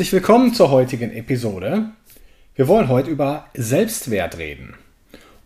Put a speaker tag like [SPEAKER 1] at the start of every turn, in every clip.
[SPEAKER 1] Herzlich willkommen zur heutigen Episode. Wir wollen heute über Selbstwert reden.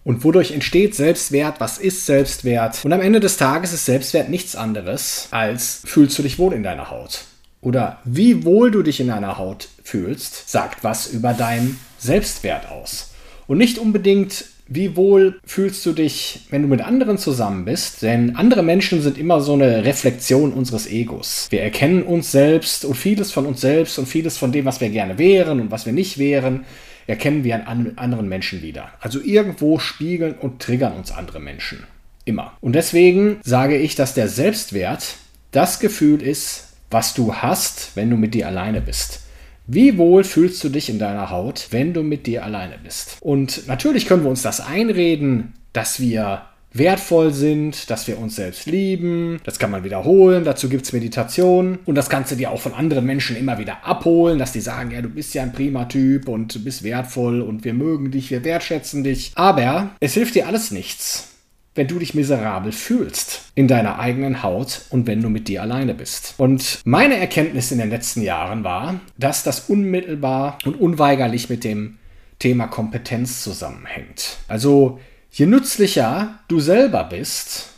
[SPEAKER 1] Und wodurch entsteht Selbstwert? Was ist Selbstwert? Und am Ende des Tages ist Selbstwert nichts anderes als fühlst du dich wohl in deiner Haut? Oder wie wohl du dich in deiner Haut fühlst, sagt was über deinen Selbstwert aus. Und nicht unbedingt wie wohl fühlst du dich, wenn du mit anderen zusammen bist? Denn andere Menschen sind immer so eine Reflexion unseres Egos. Wir erkennen uns selbst und vieles von uns selbst und vieles von dem, was wir gerne wären und was wir nicht wären, erkennen wir an anderen Menschen wieder. Also irgendwo spiegeln und triggern uns andere Menschen. Immer. Und deswegen sage ich, dass der Selbstwert das Gefühl ist, was du hast, wenn du mit dir alleine bist. Wie wohl fühlst du dich in deiner Haut, wenn du mit dir alleine bist? Und natürlich können wir uns das einreden, dass wir wertvoll sind, dass wir uns selbst lieben. Das kann man wiederholen. Dazu gibt es Meditation. Und das kannst du dir auch von anderen Menschen immer wieder abholen, dass die sagen, ja, du bist ja ein prima Typ und du bist wertvoll und wir mögen dich, wir wertschätzen dich. Aber es hilft dir alles nichts wenn du dich miserabel fühlst in deiner eigenen Haut und wenn du mit dir alleine bist. Und meine Erkenntnis in den letzten Jahren war, dass das unmittelbar und unweigerlich mit dem Thema Kompetenz zusammenhängt. Also je nützlicher du selber bist,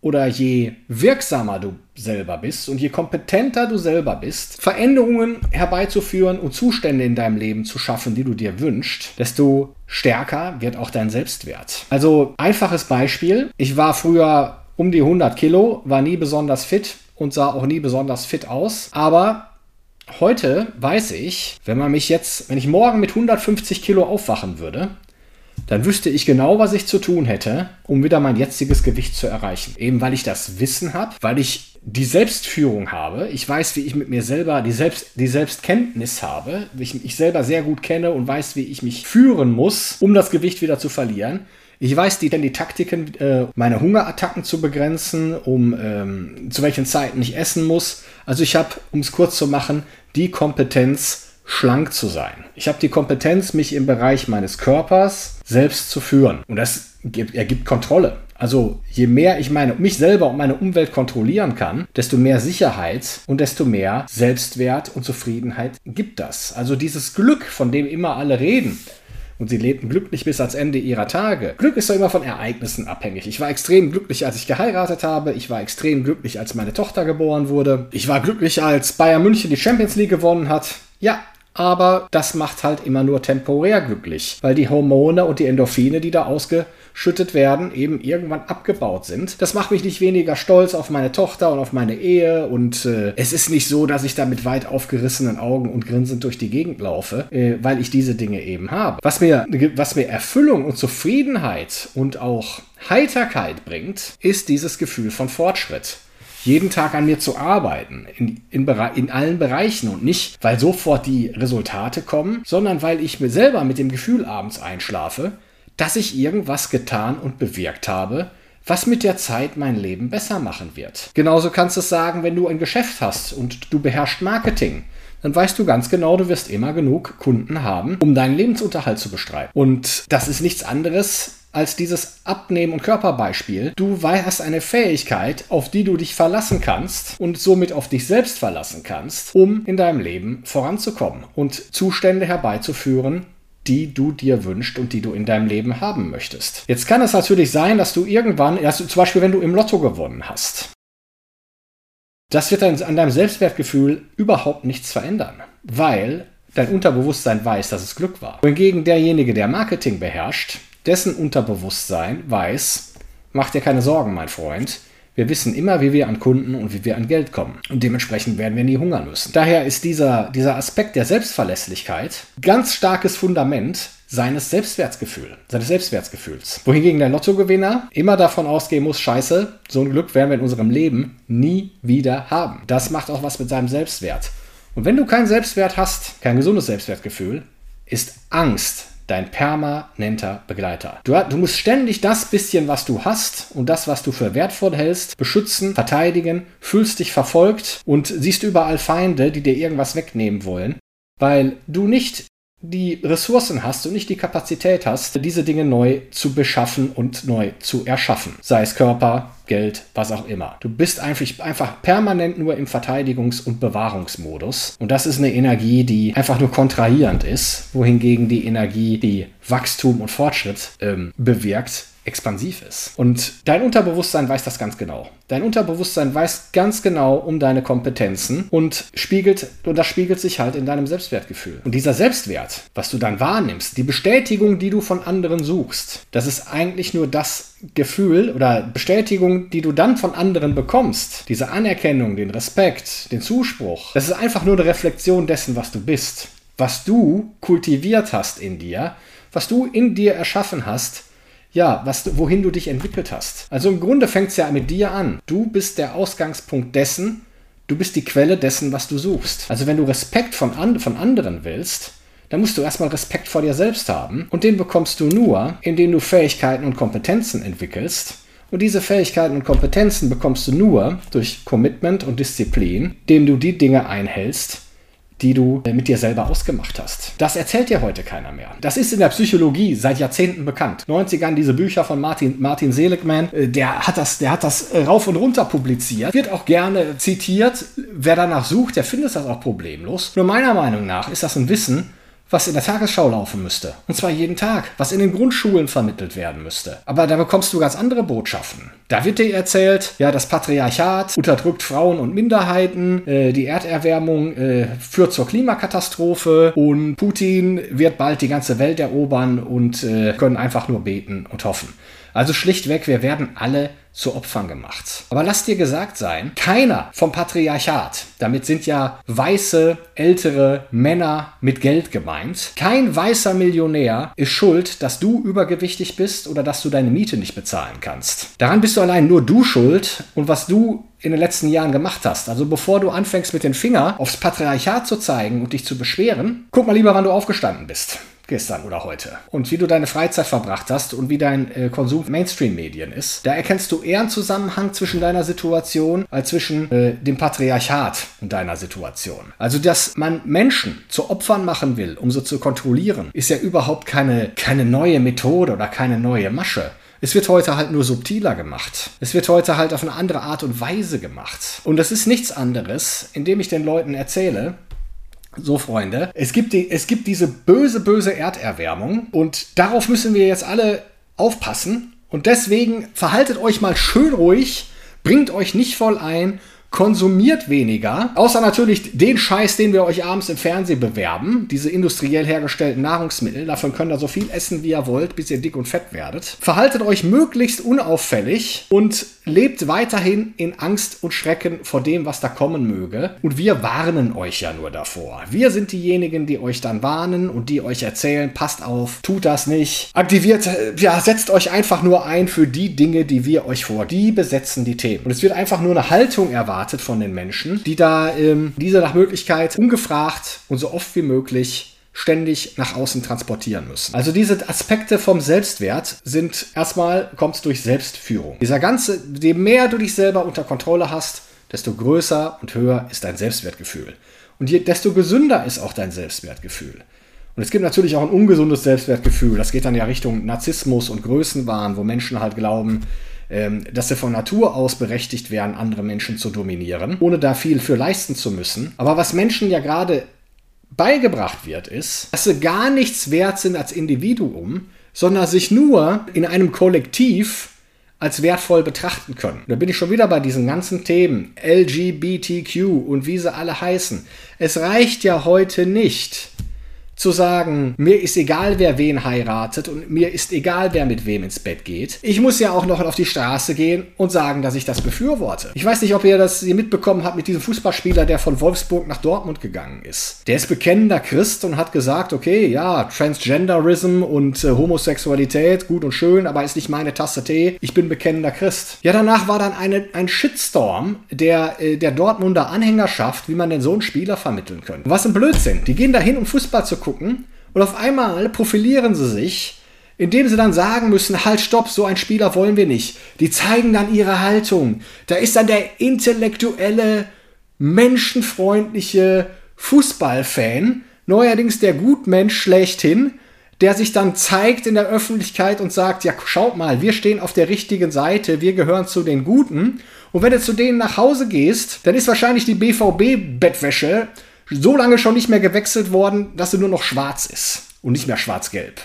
[SPEAKER 1] oder je wirksamer du selber bist und je kompetenter du selber bist, Veränderungen herbeizuführen und Zustände in deinem Leben zu schaffen, die du dir wünschst, desto stärker wird auch dein Selbstwert. Also einfaches Beispiel. Ich war früher um die 100 Kilo, war nie besonders fit und sah auch nie besonders fit aus, aber Heute weiß ich, wenn man mich jetzt, wenn ich morgen mit 150 Kilo aufwachen würde, dann wüsste ich genau, was ich zu tun hätte, um wieder mein jetziges Gewicht zu erreichen. Eben weil ich das Wissen habe, weil ich die Selbstführung habe. Ich weiß, wie ich mit mir selber die, Selbst, die Selbstkenntnis habe. Ich, ich selber sehr gut kenne und weiß, wie ich mich führen muss, um das Gewicht wieder zu verlieren. Ich weiß die, denn die Taktiken, äh, meine Hungerattacken zu begrenzen, um ähm, zu welchen Zeiten ich essen muss. Also ich habe, um es kurz zu machen, die Kompetenz, schlank zu sein. Ich habe die Kompetenz, mich im Bereich meines Körpers selbst zu führen. Und das gibt, ergibt Kontrolle. Also je mehr ich meine, mich selber und meine Umwelt kontrollieren kann, desto mehr Sicherheit und desto mehr Selbstwert und Zufriedenheit gibt das. Also dieses Glück, von dem immer alle reden, und sie lebten glücklich bis ans Ende ihrer Tage. Glück ist doch immer von Ereignissen abhängig. Ich war extrem glücklich, als ich geheiratet habe. Ich war extrem glücklich, als meine Tochter geboren wurde. Ich war glücklich, als Bayern München die Champions League gewonnen hat. Ja, aber das macht halt immer nur temporär glücklich, weil die Hormone und die Endorphine, die da ausgeschüttet werden, eben irgendwann abgebaut sind. Das macht mich nicht weniger stolz auf meine Tochter und auf meine Ehe und äh, es ist nicht so, dass ich da mit weit aufgerissenen Augen und grinsend durch die Gegend laufe, äh, weil ich diese Dinge eben habe. Was mir, was mir Erfüllung und Zufriedenheit und auch Heiterkeit bringt, ist dieses Gefühl von Fortschritt jeden Tag an mir zu arbeiten, in, in, in, allen Bereichen und nicht, weil sofort die Resultate kommen, sondern weil ich mir selber mit dem Gefühl abends einschlafe, dass ich irgendwas getan und bewirkt habe, was mit der Zeit mein Leben besser machen wird. Genauso kannst du es sagen, wenn du ein Geschäft hast und du beherrschst Marketing dann weißt du ganz genau, du wirst immer genug Kunden haben, um deinen Lebensunterhalt zu bestreiten. Und das ist nichts anderes als dieses Abnehmen- und Körperbeispiel. Du hast eine Fähigkeit, auf die du dich verlassen kannst und somit auf dich selbst verlassen kannst, um in deinem Leben voranzukommen und Zustände herbeizuführen, die du dir wünschst und die du in deinem Leben haben möchtest. Jetzt kann es natürlich sein, dass du irgendwann, dass du, zum Beispiel wenn du im Lotto gewonnen hast, das wird an deinem Selbstwertgefühl überhaupt nichts verändern, weil dein Unterbewusstsein weiß, dass es Glück war. Wohingegen derjenige, der Marketing beherrscht, dessen Unterbewusstsein weiß, mach dir keine Sorgen, mein Freund. Wir wissen immer, wie wir an Kunden und wie wir an Geld kommen. Und dementsprechend werden wir nie hungern müssen. Daher ist dieser, dieser Aspekt der Selbstverlässlichkeit ganz starkes Fundament seines Selbstwertgefühls, seines Selbstwertgefühls. Wohingegen der Lottogewinner immer davon ausgehen muss, scheiße, so ein Glück werden wir in unserem Leben nie wieder haben. Das macht auch was mit seinem Selbstwert. Und wenn du keinen Selbstwert hast, kein gesundes Selbstwertgefühl, ist Angst dein permanenter Begleiter. Du, du, musst ständig das bisschen, was du hast und das, was du für wertvoll hältst, beschützen, verteidigen, fühlst dich verfolgt und siehst überall Feinde, die dir irgendwas wegnehmen wollen, weil du nicht die Ressourcen hast und nicht die Kapazität hast, diese Dinge neu zu beschaffen und neu zu erschaffen. Sei es Körper, Geld, was auch immer. Du bist einfach, einfach permanent nur im Verteidigungs- und Bewahrungsmodus. Und das ist eine Energie, die einfach nur kontrahierend ist, wohingegen die Energie, die Wachstum und Fortschritt ähm, bewirkt, expansiv ist. Und dein Unterbewusstsein weiß das ganz genau. Dein Unterbewusstsein weiß ganz genau um deine Kompetenzen und spiegelt, und das spiegelt sich halt in deinem Selbstwertgefühl. Und dieser Selbstwert, was du dann wahrnimmst, die Bestätigung, die du von anderen suchst, das ist eigentlich nur das Gefühl oder Bestätigung, die du dann von anderen bekommst. Diese Anerkennung, den Respekt, den Zuspruch. Das ist einfach nur eine Reflexion dessen, was du bist. Was du kultiviert hast in dir, was du in dir erschaffen hast, ja, was, wohin du dich entwickelt hast. Also im Grunde fängt es ja mit dir an. Du bist der Ausgangspunkt dessen, du bist die Quelle dessen, was du suchst. Also wenn du Respekt von, an, von anderen willst, dann musst du erstmal Respekt vor dir selbst haben. Und den bekommst du nur, indem du Fähigkeiten und Kompetenzen entwickelst. Und diese Fähigkeiten und Kompetenzen bekommst du nur durch Commitment und Disziplin, indem du die Dinge einhältst, die du äh, mit dir selber ausgemacht hast. Das erzählt dir heute keiner mehr. Das ist in der Psychologie seit Jahrzehnten bekannt. 90ern diese Bücher von Martin, Martin Seligman, äh, der hat das, der hat das äh, rauf und runter publiziert, wird auch gerne zitiert. Wer danach sucht, der findet das auch problemlos. Nur meiner Meinung nach ist das ein Wissen, was in der Tagesschau laufen müsste. Und zwar jeden Tag, was in den Grundschulen vermittelt werden müsste. Aber da bekommst du ganz andere Botschaften. Da wird dir erzählt, ja, das Patriarchat unterdrückt Frauen und Minderheiten, äh, die Erderwärmung äh, führt zur Klimakatastrophe und Putin wird bald die ganze Welt erobern und äh, können einfach nur beten und hoffen. Also schlichtweg, wir werden alle zu Opfern gemacht. Aber lass dir gesagt sein, keiner vom Patriarchat, damit sind ja weiße, ältere Männer mit Geld gemeint, kein weißer Millionär ist schuld, dass du übergewichtig bist oder dass du deine Miete nicht bezahlen kannst. Daran bist du allein nur du schuld und was du in den letzten Jahren gemacht hast. Also bevor du anfängst mit dem Finger aufs Patriarchat zu zeigen und dich zu beschweren, guck mal lieber, wann du aufgestanden bist gestern oder heute. Und wie du deine Freizeit verbracht hast und wie dein äh, Konsum Mainstream-Medien ist. Da erkennst du eher einen Zusammenhang zwischen deiner Situation als zwischen äh, dem Patriarchat und deiner Situation. Also, dass man Menschen zu Opfern machen will, um sie zu kontrollieren, ist ja überhaupt keine, keine neue Methode oder keine neue Masche. Es wird heute halt nur subtiler gemacht. Es wird heute halt auf eine andere Art und Weise gemacht. Und das ist nichts anderes, indem ich den Leuten erzähle, so, Freunde, es gibt, die, es gibt diese böse, böse Erderwärmung und darauf müssen wir jetzt alle aufpassen. Und deswegen verhaltet euch mal schön ruhig, bringt euch nicht voll ein konsumiert weniger, außer natürlich den Scheiß, den wir euch abends im Fernsehen bewerben, diese industriell hergestellten Nahrungsmittel, davon könnt ihr so viel essen, wie ihr wollt, bis ihr dick und fett werdet. Verhaltet euch möglichst unauffällig und lebt weiterhin in Angst und Schrecken vor dem, was da kommen möge. Und wir warnen euch ja nur davor. Wir sind diejenigen, die euch dann warnen und die euch erzählen, passt auf, tut das nicht, aktiviert, ja, setzt euch einfach nur ein für die Dinge, die wir euch vor. Die besetzen die Themen. Und es wird einfach nur eine Haltung erwartet erwartet von den Menschen, die da ähm, diese nach Möglichkeit ungefragt und so oft wie möglich ständig nach außen transportieren müssen. Also diese Aspekte vom Selbstwert sind erstmal kommt durch Selbstführung. Dieser ganze, je mehr du dich selber unter Kontrolle hast, desto größer und höher ist dein Selbstwertgefühl. Und je, desto gesünder ist auch dein Selbstwertgefühl. Und es gibt natürlich auch ein ungesundes Selbstwertgefühl. Das geht dann ja Richtung Narzissmus und Größenwahn, wo Menschen halt glauben, dass sie von Natur aus berechtigt wären, andere Menschen zu dominieren, ohne da viel für leisten zu müssen. Aber was Menschen ja gerade beigebracht wird, ist, dass sie gar nichts wert sind als Individuum, sondern sich nur in einem Kollektiv als wertvoll betrachten können. Da bin ich schon wieder bei diesen ganzen Themen LGBTQ und wie sie alle heißen. Es reicht ja heute nicht, zu sagen, mir ist egal, wer wen heiratet und mir ist egal, wer mit wem ins Bett geht. Ich muss ja auch noch auf die Straße gehen und sagen, dass ich das befürworte. Ich weiß nicht, ob ihr das mitbekommen habt mit diesem Fußballspieler, der von Wolfsburg nach Dortmund gegangen ist. Der ist bekennender Christ und hat gesagt, okay, ja, Transgenderism und äh, Homosexualität, gut und schön, aber ist nicht meine Tasse Tee. Ich bin bekennender Christ. Ja, danach war dann eine, ein Shitstorm der, äh, der Dortmunder Anhängerschaft, wie man denn so einen Spieler vermitteln könnte. Was ein Blödsinn. Die gehen dahin, um Fußball zu gucken und auf einmal profilieren sie sich indem sie dann sagen müssen, halt, stopp, so ein Spieler wollen wir nicht. Die zeigen dann ihre Haltung. Da ist dann der intellektuelle, menschenfreundliche Fußballfan, neuerdings der Gutmensch schlechthin, der sich dann zeigt in der Öffentlichkeit und sagt, ja, schaut mal, wir stehen auf der richtigen Seite, wir gehören zu den Guten. Und wenn du zu denen nach Hause gehst, dann ist wahrscheinlich die BVB-Bettwäsche so lange schon nicht mehr gewechselt worden, dass sie nur noch schwarz ist und nicht mehr schwarz-gelb.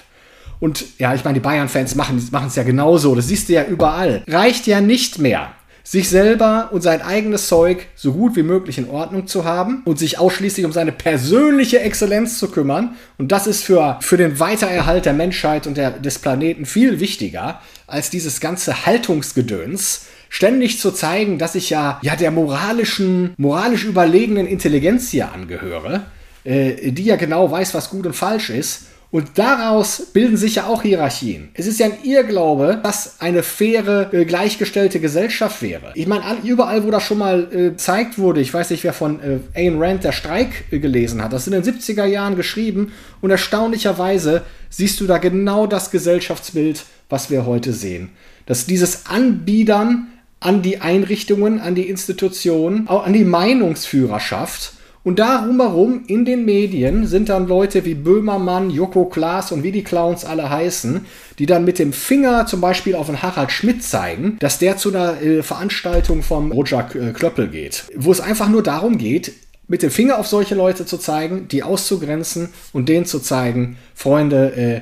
[SPEAKER 1] Und ja, ich meine, die Bayern-Fans machen es ja genauso. Das siehst du ja überall. Reicht ja nicht mehr, sich selber und sein eigenes Zeug so gut wie möglich in Ordnung zu haben und sich ausschließlich um seine persönliche Exzellenz zu kümmern. Und das ist für, für den Weitererhalt der Menschheit und der, des Planeten viel wichtiger als dieses ganze Haltungsgedöns, ständig zu zeigen, dass ich ja, ja der moralischen, moralisch überlegenen Intelligenz hier angehöre, äh, die ja genau weiß, was gut und falsch ist. Und daraus bilden sich ja auch Hierarchien. Es ist ja ein Irrglaube, dass eine faire, äh, gleichgestellte Gesellschaft wäre. Ich meine, überall, wo das schon mal äh, gezeigt wurde, ich weiß nicht, wer von äh, Ayn Rand der Streik äh, gelesen hat, das ist in den 70er Jahren geschrieben und erstaunlicherweise siehst du da genau das Gesellschaftsbild, was wir heute sehen. Dass dieses Anbiedern an die Einrichtungen, an die Institutionen, auch an die Meinungsführerschaft. Und darum herum in den Medien sind dann Leute wie Böhmermann, Joko Klaas und wie die Clowns alle heißen, die dann mit dem Finger zum Beispiel auf den Harald Schmidt zeigen, dass der zu einer äh, Veranstaltung vom Roger äh, Klöppel geht. Wo es einfach nur darum geht, mit dem Finger auf solche Leute zu zeigen, die auszugrenzen und denen zu zeigen, Freunde, äh,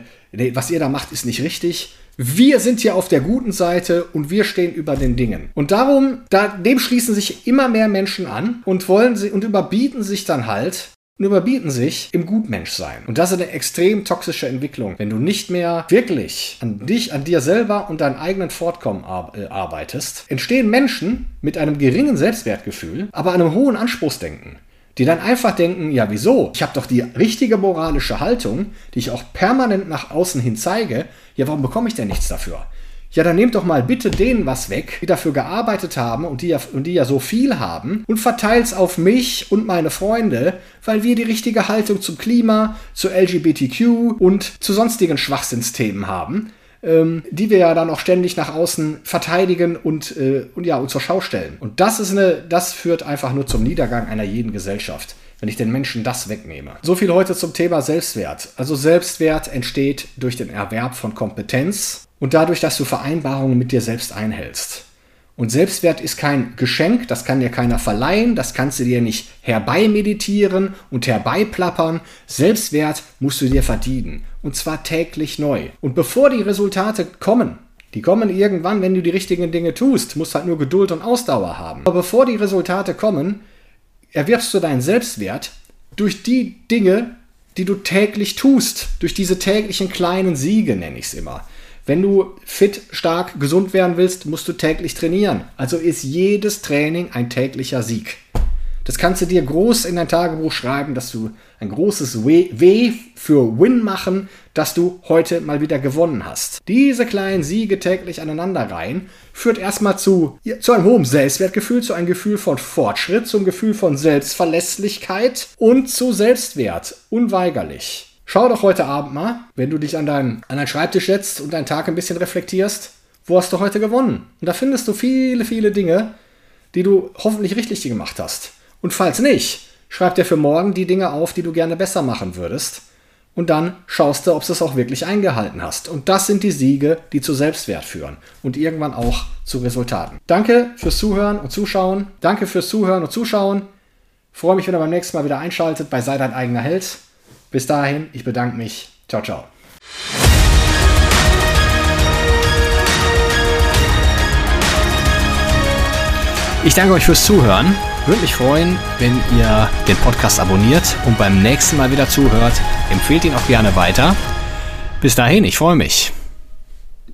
[SPEAKER 1] was ihr da macht, ist nicht richtig wir sind hier auf der guten Seite und wir stehen über den Dingen. Und darum, da, dem schließen sich immer mehr Menschen an und wollen sie und überbieten sich dann halt und überbieten sich im Gutmenschsein. Und das ist eine extrem toxische Entwicklung. Wenn du nicht mehr wirklich an dich, an dir selber und deinem eigenen Fortkommen äh, arbeitest, entstehen Menschen mit einem geringen Selbstwertgefühl, aber einem hohen Anspruchsdenken die dann einfach denken, ja wieso? Ich habe doch die richtige moralische Haltung, die ich auch permanent nach außen hin zeige. Ja, warum bekomme ich denn nichts dafür? Ja, dann nehmt doch mal bitte denen was weg, die dafür gearbeitet haben und die ja, und die ja so viel haben und verteilt's auf mich und meine Freunde, weil wir die richtige Haltung zum Klima, zu LGBTQ und zu sonstigen Schwachsinnsthemen haben ähm, die wir ja dann auch ständig nach außen verteidigen und, äh, und ja, und zur Schau stellen. Und das ist eine, das führt einfach nur zum Niedergang einer jeden Gesellschaft wenn ich den Menschen das wegnehme. So viel heute zum Thema Selbstwert. Also Selbstwert entsteht durch den Erwerb von Kompetenz und dadurch, dass du Vereinbarungen mit dir selbst einhältst. Und Selbstwert ist kein Geschenk, das kann dir keiner verleihen, das kannst du dir nicht herbeimeditieren und herbeiplappern. Selbstwert musst du dir verdienen. Und zwar täglich neu. Und bevor die Resultate kommen, die kommen irgendwann, wenn du die richtigen Dinge tust, musst halt nur Geduld und Ausdauer haben. Aber bevor die Resultate kommen, erwirbst du deinen Selbstwert durch die Dinge, die du täglich tust, durch diese täglichen kleinen Siege, nenne ich es immer. Wenn du fit, stark, gesund werden willst, musst du täglich trainieren. Also ist jedes Training ein täglicher Sieg. Das kannst du dir groß in dein Tagebuch schreiben, dass du ein großes w, für Win machen, dass du heute mal wieder gewonnen hast. Diese kleinen Siege täglich aneinander rein führt erstmal zu, zu einem hohen Selbstwertgefühl, zu einem Gefühl von Fortschritt, zum Gefühl von Selbstverlässlichkeit und zu Selbstwert. Unweigerlich. Schau doch heute Abend mal, wenn du dich an deinen, an deinen Schreibtisch setzt und deinen Tag ein bisschen reflektierst, wo hast du heute gewonnen? Und da findest du viele, viele Dinge, die du hoffentlich richtig gemacht hast. Und falls nicht, schreib dir für morgen die Dinge auf, die du gerne besser machen würdest. Und dann schaust du, ob du es auch wirklich eingehalten hast. Und das sind die Siege, die zu Selbstwert führen und irgendwann auch zu Resultaten. Danke fürs Zuhören und Zuschauen. Danke fürs Zuhören und Zuschauen. freue mich, wenn ihr beim nächsten Mal wieder einschaltet bei Sei dein eigener Held. Bis dahin, ich bedanke mich. Ciao, ciao.
[SPEAKER 2] Ich danke euch fürs Zuhören. Würde mich freuen, wenn ihr den Podcast abonniert und beim nächsten Mal wieder zuhört. Empfehlt ihn auch gerne weiter. Bis dahin, ich freue mich.